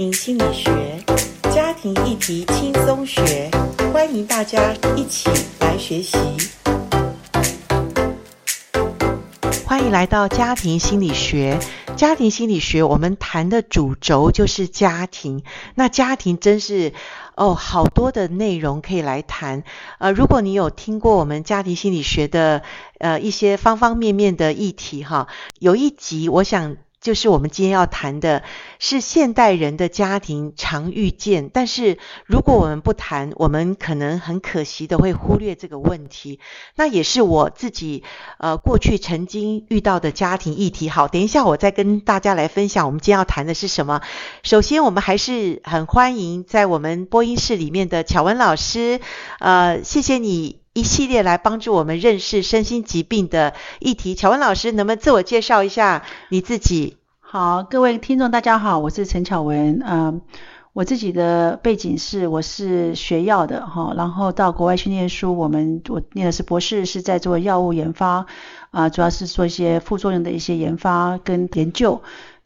心理学，家庭议题轻松学，欢迎大家一起来学习。欢迎来到家庭心理学。家庭心理学，我们谈的主轴就是家庭。那家庭真是哦，好多的内容可以来谈。呃，如果你有听过我们家庭心理学的呃一些方方面面的议题哈，有一集我想。就是我们今天要谈的是现代人的家庭常遇见，但是如果我们不谈，我们可能很可惜的会忽略这个问题。那也是我自己呃过去曾经遇到的家庭议题。好，等一下我再跟大家来分享我们今天要谈的是什么。首先，我们还是很欢迎在我们播音室里面的巧文老师，呃，谢谢你一系列来帮助我们认识身心疾病的议题。巧文老师，能不能自我介绍一下你自己？好，各位听众大家好，我是陈巧文。嗯，我自己的背景是我是学药的哈，然后到国外去念书，我们我念的是博士，是在做药物研发啊，主要是做一些副作用的一些研发跟研究。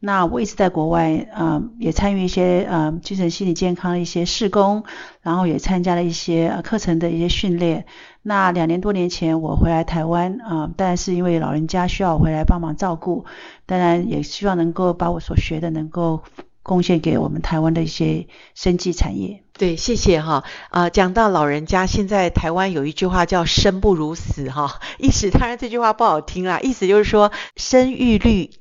那我一直在国外啊，也参与一些呃精神心理健康的一些试工，然后也参加了一些课程的一些训练。那两年多年前我回来台湾啊，当然是因为老人家需要我回来帮忙照顾，当然也希望能够把我所学的能够贡献给我们台湾的一些生技产业。对，谢谢哈啊，讲到老人家，现在台湾有一句话叫“生不如死”哈，意思当然这句话不好听啦，意思就是说生育率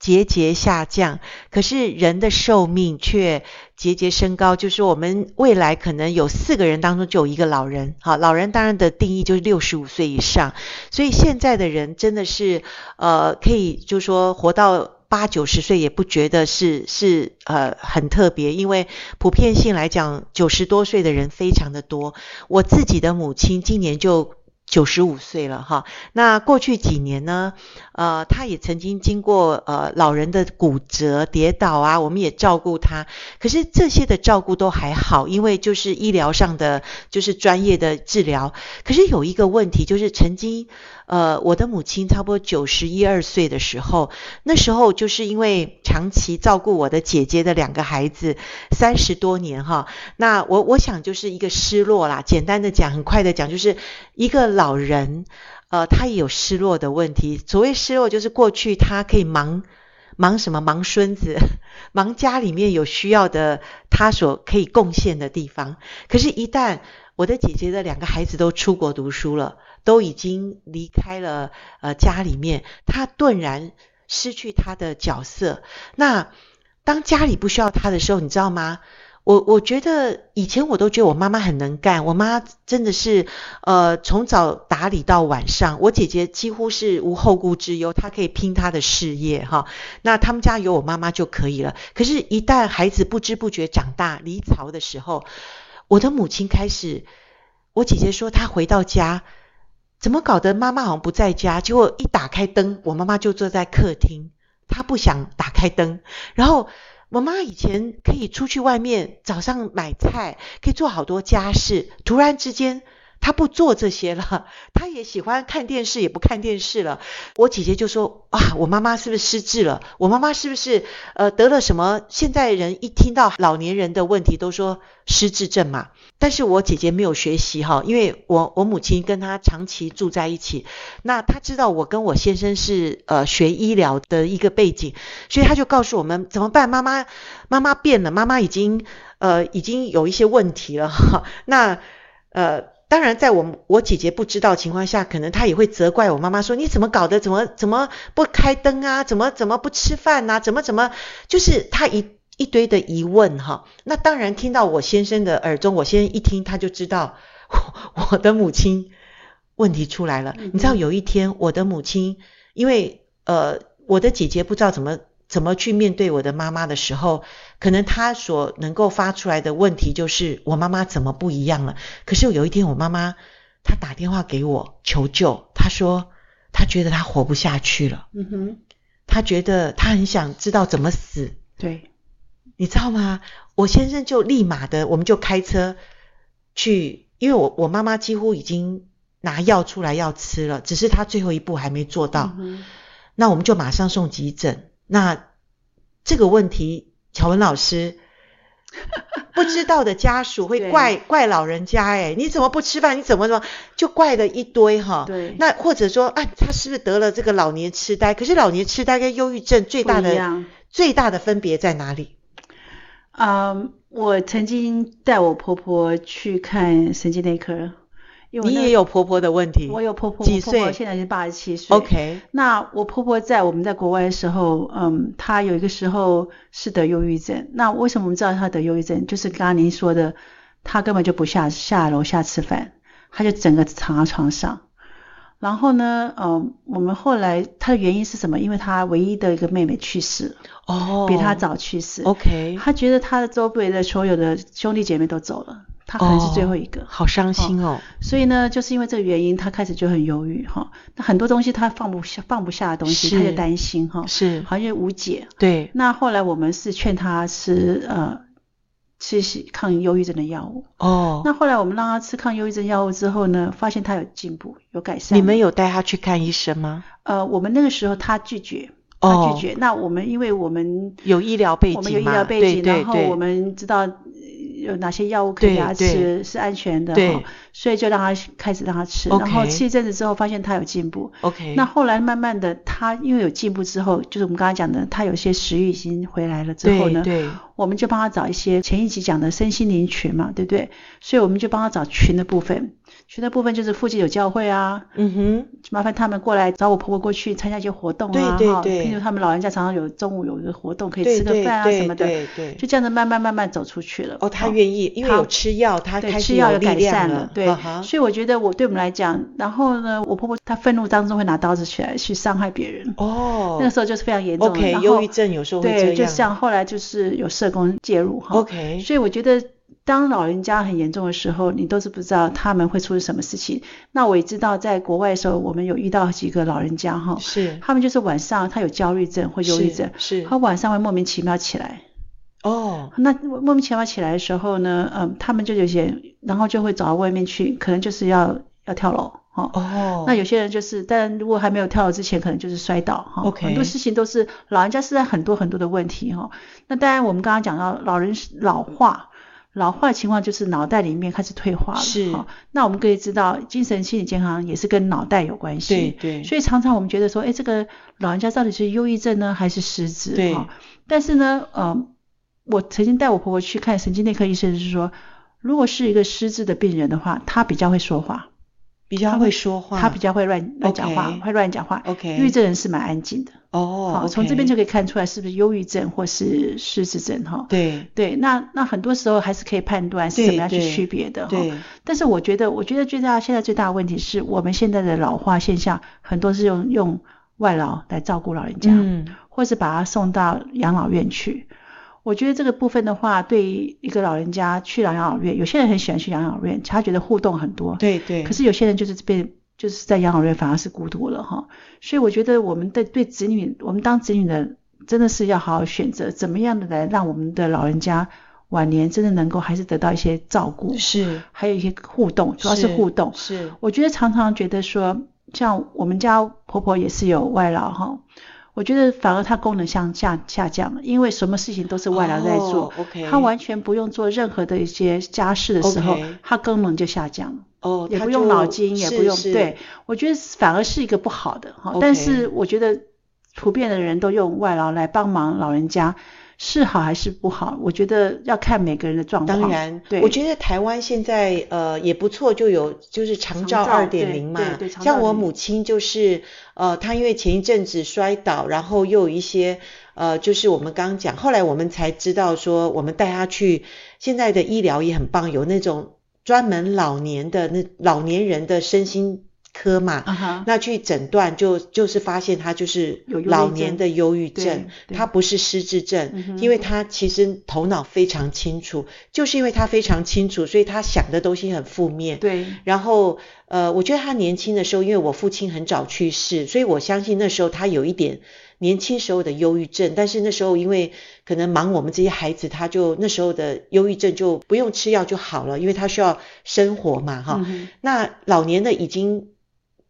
节节下降，可是人的寿命却节节升高。就是我们未来可能有四个人当中就有一个老人。好，老人当然的定义就是六十五岁以上。所以现在的人真的是呃，可以就说活到八九十岁也不觉得是是呃很特别，因为普遍性来讲，九十多岁的人非常的多。我自己的母亲今年就九十五岁了哈，那过去几年呢，呃，他也曾经经过呃老人的骨折、跌倒啊，我们也照顾他。可是这些的照顾都还好，因为就是医疗上的就是专业的治疗。可是有一个问题，就是曾经呃我的母亲差不多九十一二岁的时候，那时候就是因为长期照顾我的姐姐的两个孩子三十多年哈，那我我想就是一个失落啦。简单的讲，很快的讲，就是一个。老人，呃，他也有失落的问题。所谓失落，就是过去他可以忙忙什么，忙孙子，忙家里面有需要的，他所可以贡献的地方。可是，一旦我的姐姐的两个孩子都出国读书了，都已经离开了呃家里面，他顿然失去他的角色。那当家里不需要他的时候，你知道吗？我我觉得以前我都觉得我妈妈很能干，我妈真的是呃从早打理到晚上，我姐姐几乎是无后顾之忧，她可以拼她的事业哈。那他们家有我妈妈就可以了。可是，一旦孩子不知不觉长大离巢的时候，我的母亲开始，我姐姐说她回到家，怎么搞得妈妈好像不在家？结果一打开灯，我妈妈就坐在客厅，她不想打开灯，然后。我妈以前可以出去外面，早上买菜，可以做好多家事。突然之间，她不做这些了，她也喜欢看电视，也不看电视了。我姐姐就说：“啊，我妈妈是不是失智了？我妈妈是不是呃得了什么？现在人一听到老年人的问题，都说失智症嘛。”但是我姐姐没有学习哈，因为我我母亲跟她长期住在一起，那她知道我跟我先生是呃学医疗的一个背景，所以她就告诉我们怎么办？妈妈妈妈变了，妈妈已经呃已经有一些问题了哈。那呃当然在我我姐姐不知道情况下，可能她也会责怪我妈妈说，你怎么搞的？怎么怎么不开灯啊？怎么怎么不吃饭啊？怎么怎么就是她一。一堆的疑问哈，那当然听到我先生的耳中，我先生一听他就知道我，我的母亲问题出来了。嗯、你知道有一天我的母亲，因为呃我的姐姐不知道怎么怎么去面对我的妈妈的时候，可能他所能够发出来的问题就是我妈妈怎么不一样了。可是有一天我妈妈她打电话给我求救，她说她觉得她活不下去了。嗯哼，她觉得她很想知道怎么死。对。你知道吗？我先生就立马的，我们就开车去，因为我我妈妈几乎已经拿药出来要吃了，只是她最后一步还没做到。嗯、那我们就马上送急诊。那这个问题，巧文老师，不知道的家属会怪怪老人家，哎，你怎么不吃饭？你怎么怎么就怪了一堆哈？对。那或者说啊，他是不是得了这个老年痴呆？可是老年痴呆跟忧郁症最大的最大的分别在哪里？嗯，um, 我曾经带我婆婆去看神经内科。因为你也有婆婆的问题，我有婆婆，几岁？婆婆现在是八十七岁。OK，那我婆婆在我们在国外的时候，嗯，她有一个时候是得忧郁症。那为什么我们知道她得忧郁症？就是刚刚您说的，她根本就不下下楼下吃饭，她就整个躺在床上。然后呢，嗯，我们后来他的原因是什么？因为他唯一的一个妹妹去世了，哦，比他早去世。OK，他觉得他的周围的所有的兄弟姐妹都走了。他可能是最后一个，哦、好伤心哦，哦。所以呢，就是因为这个原因，他开始就很忧郁哈。那很多东西他放不下，放不下的东西，他就担心哈。是，好像无解。对。那后来我们是劝他是呃吃抗忧郁症的药物。哦。那后来我们让他吃抗忧郁症药物之后呢，发现他有进步，有改善。你们有带他去看医生吗？呃，我们那个时候他拒绝，他拒绝。哦、那我们因为我们有医疗背景，我们有医疗背景，然后我们知道。有哪些药物可以给他吃是安全的对，所以就让他开始让他吃，然后吃一阵子之后发现他有进步。OK，那后来慢慢的他因为有进步之后，就是我们刚才讲的，他有些食欲已经回来了之后呢，对，我们就帮他找一些前一集讲的身心灵群嘛，对不对？所以我们就帮他找群的部分。群的部分就是附近有教会啊，嗯哼，麻烦他们过来找我婆婆过去参加一些活动啊，对对对，譬如他们老人家常常有中午有一个活动可以吃个饭啊什么的，对对，就这样子慢慢慢慢走出去了。哦，他愿意，因为有吃药，他开始有改善了，对，所以我觉得我对我们来讲，然后呢，我婆婆她愤怒当中会拿刀子起来去伤害别人，哦，那个时候就是非常严重，OK，忧郁症有时候会这样，对，就像后来就是有社工介入哈，OK，所以我觉得。当老人家很严重的时候，你都是不知道他们会出什么事情。那我也知道，在国外的时候，我们有遇到几个老人家哈，是他们就是晚上他有焦虑症或忧郁症，是，是他晚上会莫名其妙起来。哦，那莫名其妙起来的时候呢，嗯，他们就有些，然后就会走到外面去，可能就是要要跳楼哈。哦，那有些人就是，但如果还没有跳楼之前，可能就是摔倒哈。OK，很多事情都是老人家是在很多很多的问题哈。那当然，我们刚刚讲到老人老化。老化情况就是脑袋里面开始退化了，是。那我们可以知道，精神心理健康也是跟脑袋有关系。对对。所以常常我们觉得说，哎，这个老人家到底是忧郁症呢，还是失智？对。但是呢，呃，我曾经带我婆婆去看神经内科医生，是说，如果是一个失智的病人的话，他比较会说话，比较会说话，他比较会乱乱讲话，会乱讲话。OK。忧郁症人是蛮安静的。哦，好，从这边就可以看出来是不是忧郁症或是失智症哈。对对，那那很多时候还是可以判断是怎么样去区别的哈。对。但是我觉得，我觉得最大现在最大的问题是我们现在的老化现象，很多是用用外劳来照顾老人家，嗯，或是把他送到养老院去。我觉得这个部分的话，对一个老人家去养老院，有些人很喜欢去养老院，他觉得互动很多。对对。可是有些人就是变。就是在养老院反而是孤独了哈，所以我觉得我们的对子女，我们当子女的真的是要好好选择怎么样的来让我们的老人家晚年真的能够还是得到一些照顾，是，还有一些互动，主要是互动。是，是我觉得常常觉得说，像我们家婆婆也是有外劳哈。我觉得反而它功能下下下降了，因为什么事情都是外劳在做，他、oh. 完全不用做任何的一些家事的时候，他.功能就下降了。哦，oh, 也不用脑筋，也不用，对，我觉得反而是一个不好的哈。但是我觉得普遍的人都用外劳来帮忙老人家。是好还是不好？我觉得要看每个人的状况。当然，对，我觉得台湾现在呃也不错，就有就是长照二点零嘛。对对，像我母亲就是呃，她因为前一阵子摔倒，然后又有一些呃，就是我们刚刚讲，后来我们才知道说，我们带她去，现在的医疗也很棒，有那种专门老年的那老年人的身心。科嘛，uh huh. 那去诊断就就是发现他就是老年的忧郁症，他不是失智症，因为他其实头脑非常清楚，就是因为他非常清楚，所以他想的东西很负面。对，然后呃，我觉得他年轻的时候，因为我父亲很早去世，所以我相信那时候他有一点年轻时候的忧郁症，但是那时候因为可能忙我们这些孩子，他就那时候的忧郁症就不用吃药就好了，因为他需要生活嘛，哈。嗯、那老年的已经。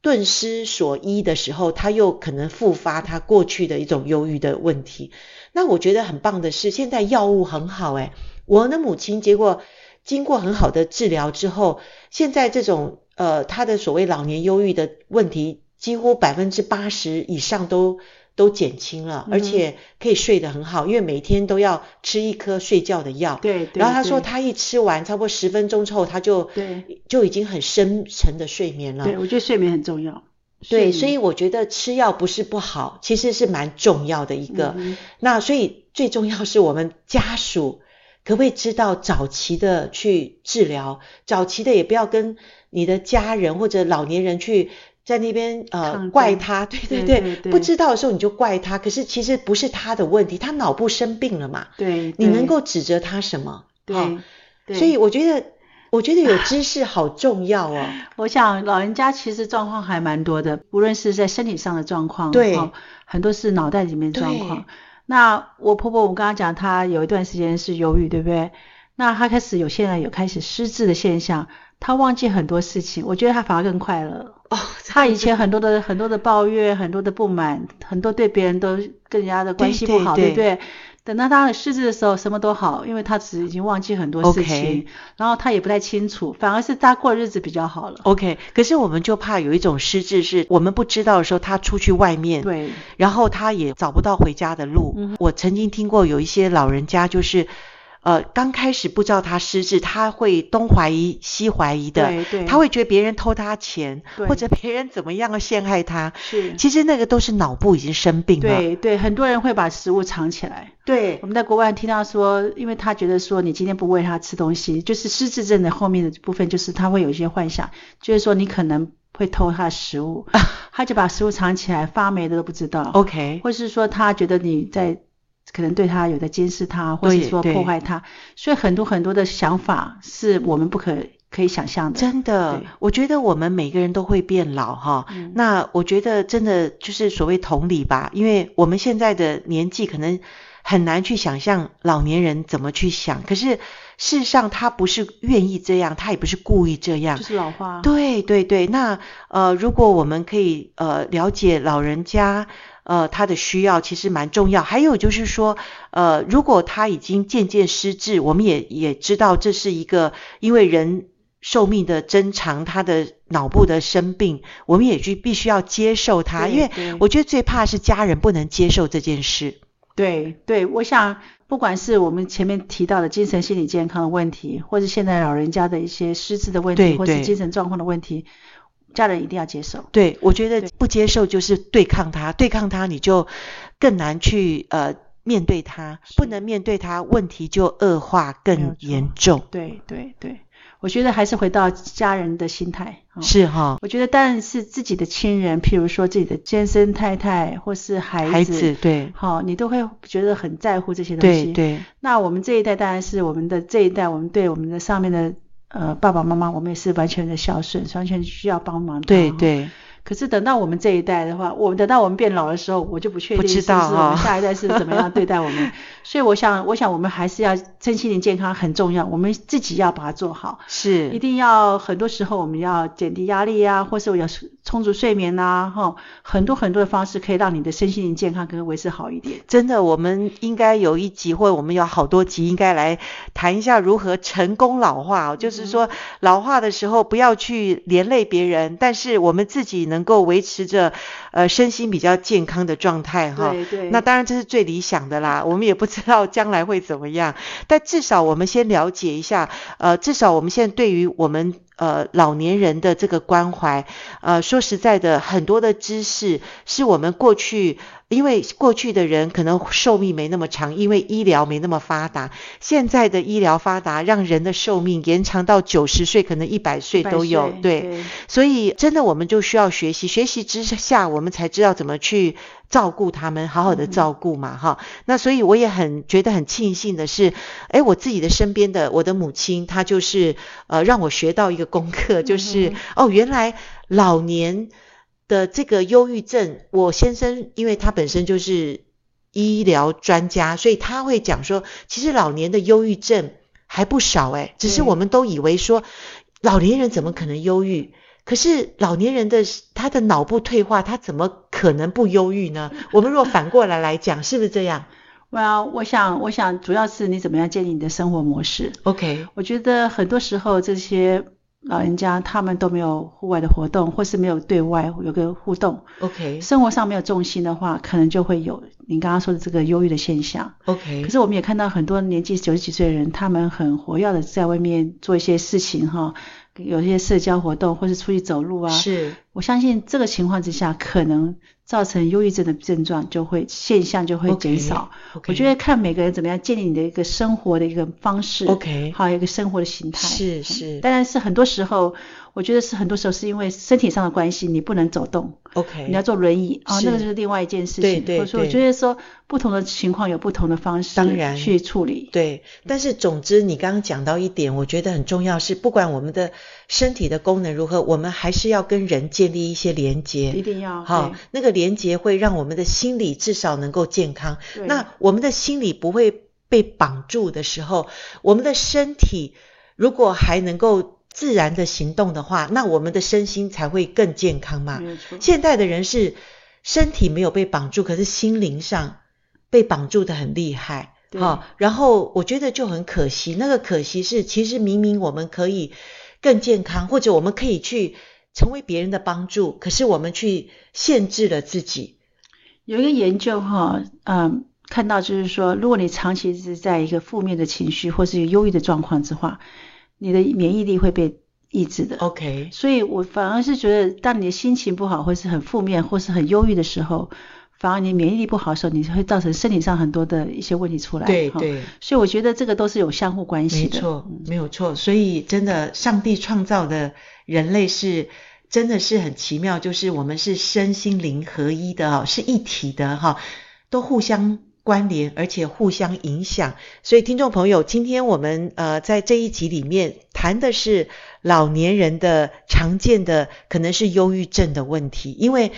顿失所依的时候，他又可能复发他过去的一种忧郁的问题。那我觉得很棒的是，现在药物很好诶，我的母亲结果经过很好的治疗之后，现在这种呃他的所谓老年忧郁的问题，几乎百分之八十以上都都减轻了，而且可以睡得很好，因为每天都要吃一颗睡觉的药。对，然后他说他一吃完，差不多十分钟之后，他就对就已经很深沉的睡眠了。对，我觉得睡眠很重要。对，所以我觉得吃药不是不好，其实是蛮重要的一个。嗯、那所以最重要是我们家属可不可以知道早期的去治疗，早期的也不要跟你的家人或者老年人去。在那边呃怪他，对对对，对对对，不知道的时候你就怪他，可是其实不是他的问题，他脑部生病了嘛。对，对你能够指责他什么？对，哦、对，所以我觉得，我觉得有知识好重要哦。我想老人家其实状况还蛮多的，无论是在身体上的状况，对，很多是脑袋里面状况。那我婆婆，我刚刚讲她有一段时间是忧郁，对不对？那她开始有现在有开始失智的现象。她忘记很多事情，我觉得她反而更快乐。哦，她以前很多的很多的抱怨，很多的不满，很多对别人都更加的关系不好，对，对，对，对不对？等到他失智的时候，什么都好，因为他只已经忘记很多事情然后他也不太清楚，反而是他过日子比较好了。OK，可是我们就怕有一种失智，是我们不知道的时候，他出去外面，对，然后他也找不到回家的路。嗯，我曾经听过有一些老人家就是。呃，刚开始不知道他失智，他会东怀疑西怀疑的，对对，他会觉得别人偷他钱，或者别人怎么样陷害他，是，其实那个都是脑部已经生病了。对对，很多人会把食物藏起来。对，我们在国外听到说，因为他觉得说你今天不喂他吃东西，就是失智症的后面的部分，就是他会有一些幻想，就是说你可能会偷他的食物，他就把食物藏起来，发霉的都不知道。OK，或是说他觉得你在。可能对他有在监视他，或者说破坏他，所以很多很多的想法是我们不可可以想象的。真的，我觉得我们每个人都会变老哈、嗯。那我觉得真的就是所谓同理吧，因为我们现在的年纪可能很难去想象老年人怎么去想。可是事实上他不是愿意这样，他也不是故意这样，就是老化。对对对，那呃，如果我们可以呃了解老人家。呃，他的需要其实蛮重要。还有就是说，呃，如果他已经渐渐失智，我们也也知道这是一个因为人寿命的增长，他的脑部的生病，我们也去必须要接受他。因为我觉得最怕是家人不能接受这件事。对对，我想不管是我们前面提到的精神心理健康的问题，或是现在老人家的一些失智的问题，或是精神状况的问题。家人一定要接受。对，我觉得不接受就是对抗他，对抗他你就更难去呃面对他，不能面对他，问题就恶化更严重。对对对，我觉得还是回到家人的心态。是哈，我觉得当然是自己的亲人，譬如说自己的先生太太或是孩子，孩子对，好，你都会觉得很在乎这些东西。对对。那我们这一代当然是我们的这一代，我们对我们的上面的。呃，爸爸妈妈，我们也是完全的孝顺，完全需要帮忙。对对。可是等到我们这一代的话，我们等到我们变老的时候，我就不确定是不是我们下一代是怎么样对待我们。所以我想，我想我们还是要身心灵健康很重要，我们自己要把它做好。是。一定要很多时候我们要减低压力啊，或是我要充足睡眠呐，哈，很多很多的方式可以让你的身心灵健康可以维持好一点。真的，我们应该有一集或者我们有好多集应该来谈一下如何成功老化，就是说老化的时候不要去连累别人，但是我们自己能。能够维持着呃身心比较健康的状态哈，对对，那当然这是最理想的啦。我们也不知道将来会怎么样，但至少我们先了解一下，呃，至少我们现在对于我们呃老年人的这个关怀，呃，说实在的，很多的知识是我们过去。因为过去的人可能寿命没那么长，因为医疗没那么发达。现在的医疗发达，让人的寿命延长到九十岁，可能一百岁都有。对，对，所以真的我们就需要学习，学习之下，我们才知道怎么去照顾他们，好好的照顾嘛，哈、嗯。那所以我也很觉得很庆幸的是，诶，我自己的身边的我的母亲，她就是呃让我学到一个功课，就是、嗯、哦，原来老年。的这个忧郁症，我先生因为他本身就是医疗专家，所以他会讲说，其实老年的忧郁症还不少诶，只是我们都以为说老年人怎么可能忧郁？可是老年人的他的脑部退化，他怎么可能不忧郁呢？我们若反过来来讲，是不是这样？Well，我想，我想主要是你怎么样建立你的生活模式。OK，我觉得很多时候这些老人家他们都没有户外的活动，或是没有对外有个互动。OK，生活上没有重心的话，可能就会有您刚刚说的这个忧郁的现象。OK，可是我们也看到很多年纪九十几岁的人，他们很活跃的在外面做一些事情哈，有一些社交活动，或是出去走路啊。是，我相信这个情况之下，可能。造成忧郁症的症状就会现象就会减少。Okay, okay. 我觉得看每个人怎么样建立你的一个生活的一个方式，OK，还有一个生活的形态。是是。当然是很多时候，我觉得是很多时候是因为身体上的关系，你不能走动，OK，你要坐轮椅啊，那个就是另外一件事情。对对对。所以我觉得说不同的情况有不同的方式，当然去处理。对，但是总之你刚刚讲到一点，我觉得很重要是，不管我们的身体的功能如何，我们还是要跟人建立一些连接。一定要。好，那个连接会让我。我们的心理至少能够健康。那我们的心理不会被绑住的时候，我们的身体如果还能够自然的行动的话，那我们的身心才会更健康嘛。现代的人是身体没有被绑住，可是心灵上被绑住的很厉害。好，然后我觉得就很可惜。那个可惜是，其实明明我们可以更健康，或者我们可以去成为别人的帮助，可是我们去限制了自己。有一个研究哈，嗯，看到就是说，如果你长期是在一个负面的情绪或是忧郁的状况之下，你的免疫力会被抑制的。OK，所以我反而是觉得，当你的心情不好，或是很负面，或是很忧郁的时候，反而你免疫力不好的时候，你会造成身体上很多的一些问题出来。对对，所以我觉得这个都是有相互关系的。没错，没有错。所以真的，上帝创造的人类是。真的是很奇妙，就是我们是身心灵合一的哈，是一体的哈，都互相关联，而且互相影响。所以听众朋友，今天我们呃在这一集里面谈的是老年人的常见的可能是忧郁症的问题，因为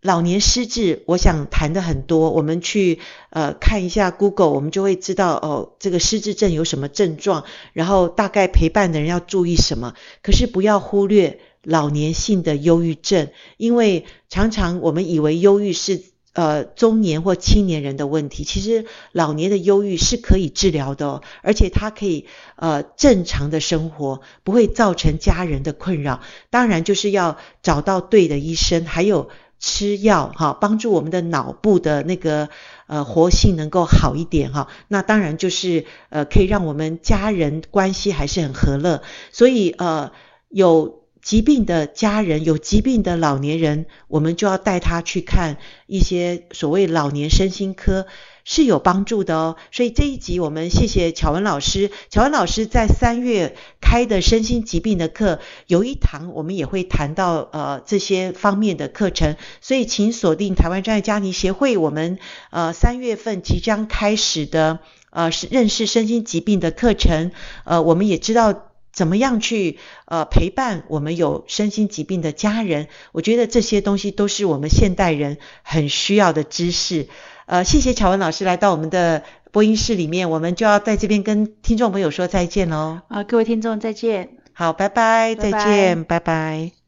老年失智，我想谈的很多。我们去呃看一下 Google，我们就会知道哦，这个失智症有什么症状，然后大概陪伴的人要注意什么。可是不要忽略。老年性的忧郁症，因为常常我们以为忧郁是呃中年或青年人的问题，其实老年的忧郁是可以治疗的，而且它可以呃正常的生活，不会造成家人的困扰。当然就是要找到对的医生，还有吃药哈，帮助我们的脑部的那个呃活性能够好一点哈。那当然就是呃可以让我们家人关系还是很和乐，所以呃有。疾病的家人，有疾病的老年人，我们就要带他去看一些所谓老年身心科，是有帮助的哦。所以这一集我们谢谢巧文老师，巧文老师在三月开的身心疾病的课，有一堂我们也会谈到呃这些方面的课程，所以请锁定台湾专业家庭协会，我们呃三月份即将开始的呃是认识身心疾病的课程，呃我们也知道。怎么样去呃陪伴我们有身心疾病的家人？我觉得这些东西都是我们现代人很需要的知识。呃，谢谢巧文老师来到我们的播音室里面，我们就要在这边跟听众朋友说再见喽。啊，各位听众再见。好，拜拜，拜拜，再见，拜拜。